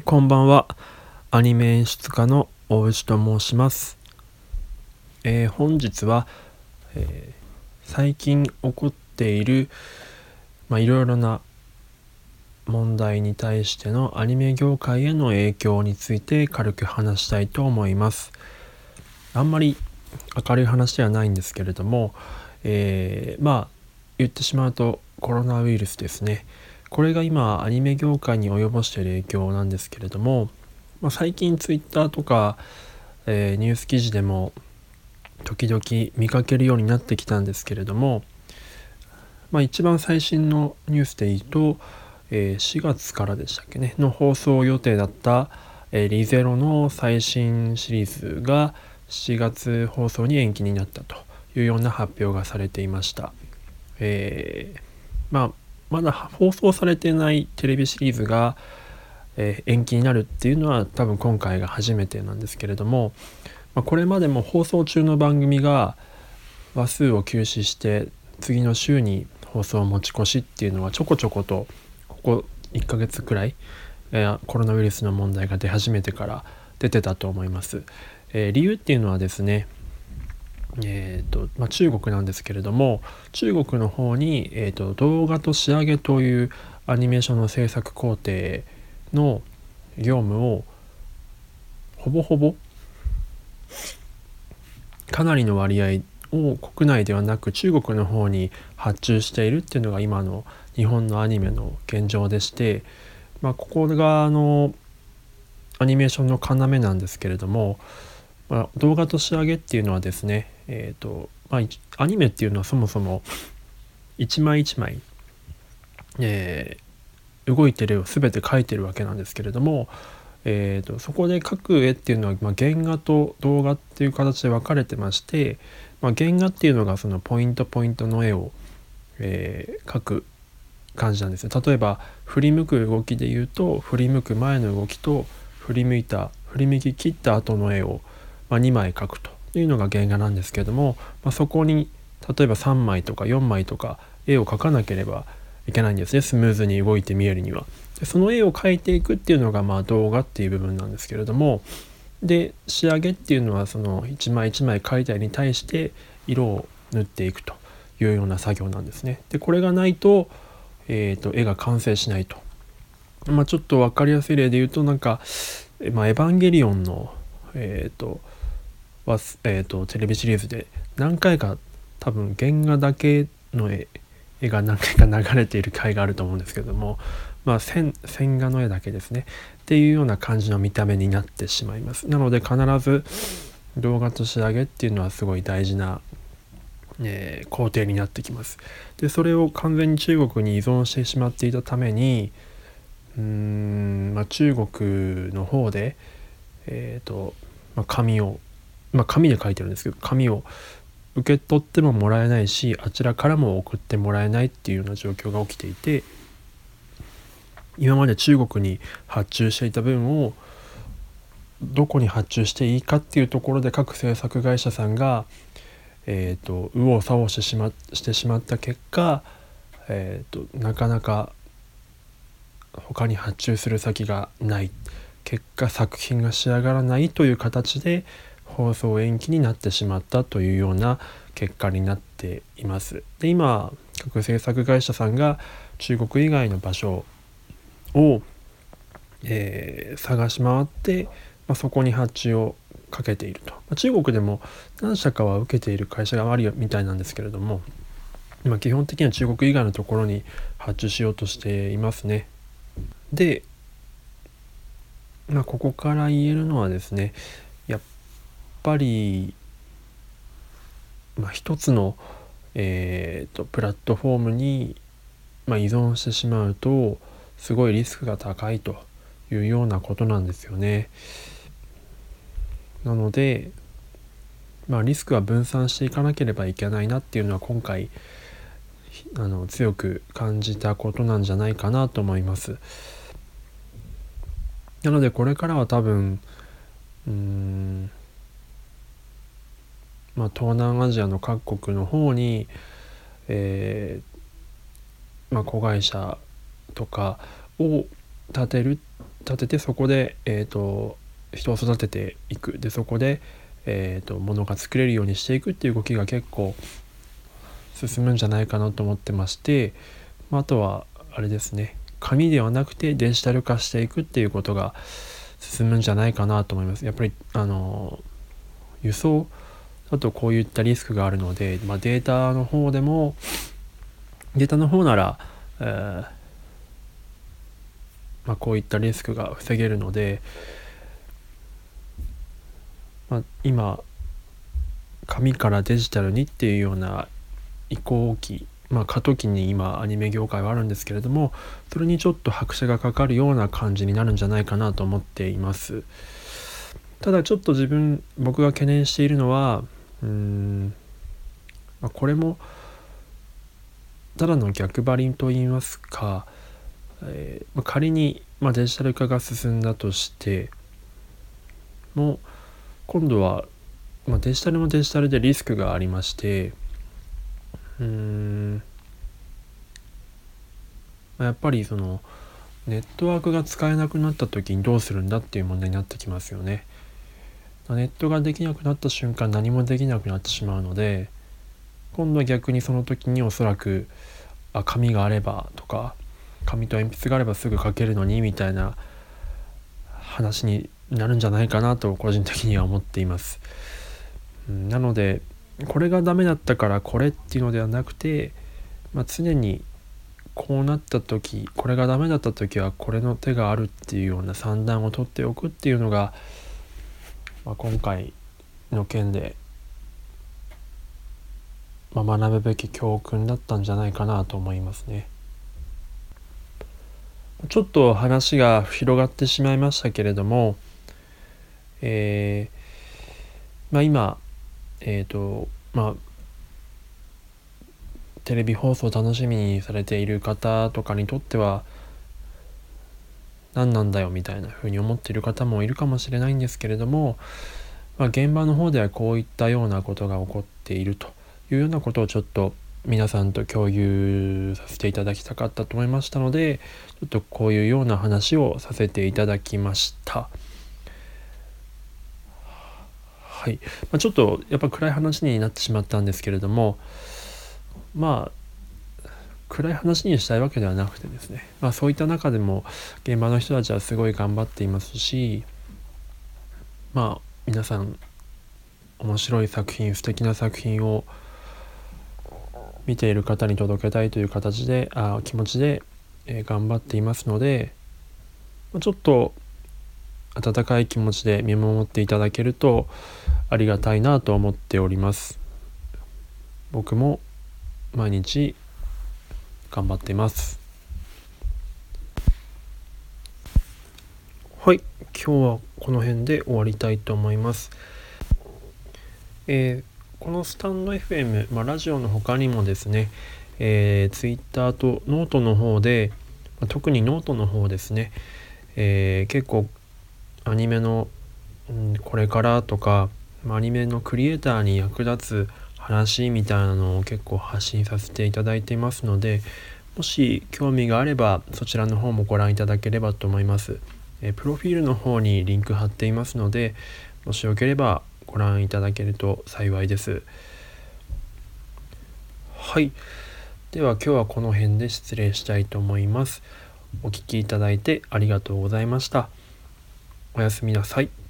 こんばんは。アニメ演出家の大内と申します。えー、本日は、えー、最近起こっている、まあ、いろいろな問題に対してのアニメ業界への影響について軽く話したいと思います。あんまり明るい話ではないんですけれども、えー、まあ言ってしまうとコロナウイルスですね。これが今アニメ業界に及ぼしている影響なんですけれども、まあ、最近 Twitter とか、えー、ニュース記事でも時々見かけるようになってきたんですけれども、まあ、一番最新のニュースで言うと、えー、4月からでしたっけねの放送予定だった、えー、リゼロの最新シリーズが7月放送に延期になったというような発表がされていました。えー、まあまだ放送されてないテレビシリーズが、えー、延期になるっていうのは多分今回が初めてなんですけれども、まあ、これまでも放送中の番組が話数を休止して次の週に放送を持ち越しっていうのはちょこちょことここ1ヶ月くらい、えー、コロナウイルスの問題が出始めてから出てたと思います。えー、理由っていうのはですねえーとまあ、中国なんですけれども中国の方に、えーと、動画と仕上げというアニメーションの制作工程の業務をほぼほぼかなりの割合を国内ではなく中国の方に発注しているっていうのが今の日本のアニメの現状でして、まあ、ここがあのアニメーションの要なんですけれども、まあ、動画と仕上げっていうのはですねえっ、ー、とまあアニメっていうのはそもそも一枚一枚、えー、動いてる絵を全て描いてるわけなんですけれども、えーと、そこで描く絵っていうのは、まあ、原画と動画っていう形で分かれてまして、まあ、原画っていうのがそのポイントポイントの絵を、えー、描く感じなんですよ。例えば振り向く動きで言うと振り向く前の動きと振り向いた振り向き切った後の絵を、まあ、2枚描くとというのが原画なんですけれども、まあ、そこに例えば3枚とか4枚とか絵を描かなければいけないんですねスムーズに動いて見えるには。でその絵を描いていくっていうのがまあ動画っていう部分なんですけれどもで仕上げっていうのはその一枚一枚描いた絵に対して色を塗っていくというような作業なんですね。でこれがないと,、えーと、絵が完成しないと。まあ、ちょっと分かりやすい例で言うとなんか「まあ、エヴァンゲリオンの」えっ、ー、とは、えーと、テレビシリーズで何回か多分原画だけの絵絵が何回か流れている回があると思うんですけどもまあ線線画の絵だけですね。っていうような感じの見た目になってしまいます。なので必ず動画と仕上げっていうのはすごい大事な、えー、工程になってきます。でそれを完全に中国に依存してしまっていたためにうーん、まあ、中国の方でえっ、ー、と、まあ、紙をまあ、紙で書いてるんですけど紙を受け取ってももらえないしあちらからも送ってもらえないっていうような状況が起きていて今まで中国に発注していた分をどこに発注していいかっていうところで各制作会社さんが、えーと、右往左往してしましてしまった結果、えーとなかなか他に発注する先がない。結果作品が仕上がらないという形で放送延期になってしまったというような結果になっています。で今各制作会社さんが中国以外の場所を、えー、探し回って、まあ、そこに発注をかけていると、まあ、中国でも何社かは受けている会社があるみたいなんですけれども今基本的には中国以外のところに発注しようとしていますね。で、まあ、ここから言えるのはですねぱり、まあ、一つの、えーと、プラットフォームに、まあ、依存してしまうとすごいリスクが高いというようなことなんですよね。なので、まあ、リスクは分散していかなければいけないなっていうのは今回あの強く感じたことなんじゃないかなと思います。なのでこれからは多分うんまあ、東南アジアの各国の方に、えーまあ、子会社とかを建てる立ててそこで、えーと、人を育てていくでそこで、えーと、と物が作れるようにしていくっていう動きが結構進むんじゃないかなと思ってまして、まあ、あとはあれですね紙ではなくてデジタル化していくっていうことが進むんじゃないかなと思います。やっぱりあの輸送だとこういったリスクがあるので、まあ、データの方でもデータの方なら、えー、まあ、こういったリスクが防げるので、まあ、今紙からデジタルにっていうような移行期まあ過渡期に今アニメ業界はあるんですけれどもそれにちょっと拍車がかかるような感じになるんじゃないかなと思っています。ただちょっと自分僕が懸念しているのはうん、まあ、これもただの逆張りと言いますか、えー、まあ、仮に、まあ、デジタル化が進んだとしても今度は、まあ、デジタルもデジタルでリスクがありましてうんまあやっぱりそのネットワークが使えなくなった時にどうするんだっていう問題になってきますよね。ネットができなくなった瞬間何もできなくなってしまうので今度は逆にその時におそらくあ紙があればとか紙と鉛筆があればすぐ書けるのにみたいな話になるんじゃないかなと個人的には思っています。なのでこれがダメだったからこれっていうのではなくて、まあ、常にこうなった時これがダメだった時はこれの手があるっていうような算段を取っておくっていうのが、まあ、今回の件で、まあ、学ぶべき教訓だったんじゃないかなと思いますね。ちょっと話が広がってしまいましたけれども、えーまあ、今えっ、ー、とまあテレビ放送を楽しみにされている方とかにとっては何なんだよみたいなふうに思っている方もいるかもしれないんですけれども、まあ、現場の方ではこういったようなことが起こっているというようなことをちょっと皆さんと共有させていただきたかったと思いましたのでちょっとこういうような話をさせていただきました。はい、まあ、ちょっとやっぱ暗い話になってしまったんですけれどもまあ暗い話にしたいわけではなくてですね、まあ、そういった中でも現場の人たちはすごい頑張っていますしまあ皆さん面白い作品素敵な作品を見ている方に届けたいという形であ気持ちで、え、頑張っていますのでちょっと温かい気持ちで見守っていただけるとありがたいなと思っております。僕も毎日頑張っています。はい。今日はこの辺で終わりたいと思います。えー、このスタンド FM、まあ、ラジオの他にもですね、えー、Twitter とノートの方で、まあ、特にノートの方ですね、えー、結構アニメの、うん、これからとかまアニメのクリエイターに役立つ話みたいなのを結構発信させていただいていますのでもし興味があればそちらの方もご覧いただければと思います。えプロフィールの方にリンク貼っていますのでもしよければご覧いただけると幸いです。はい。では今日はこの辺で失礼したいと思います。お聴きいただいてありがとうございました。おやすみなさい。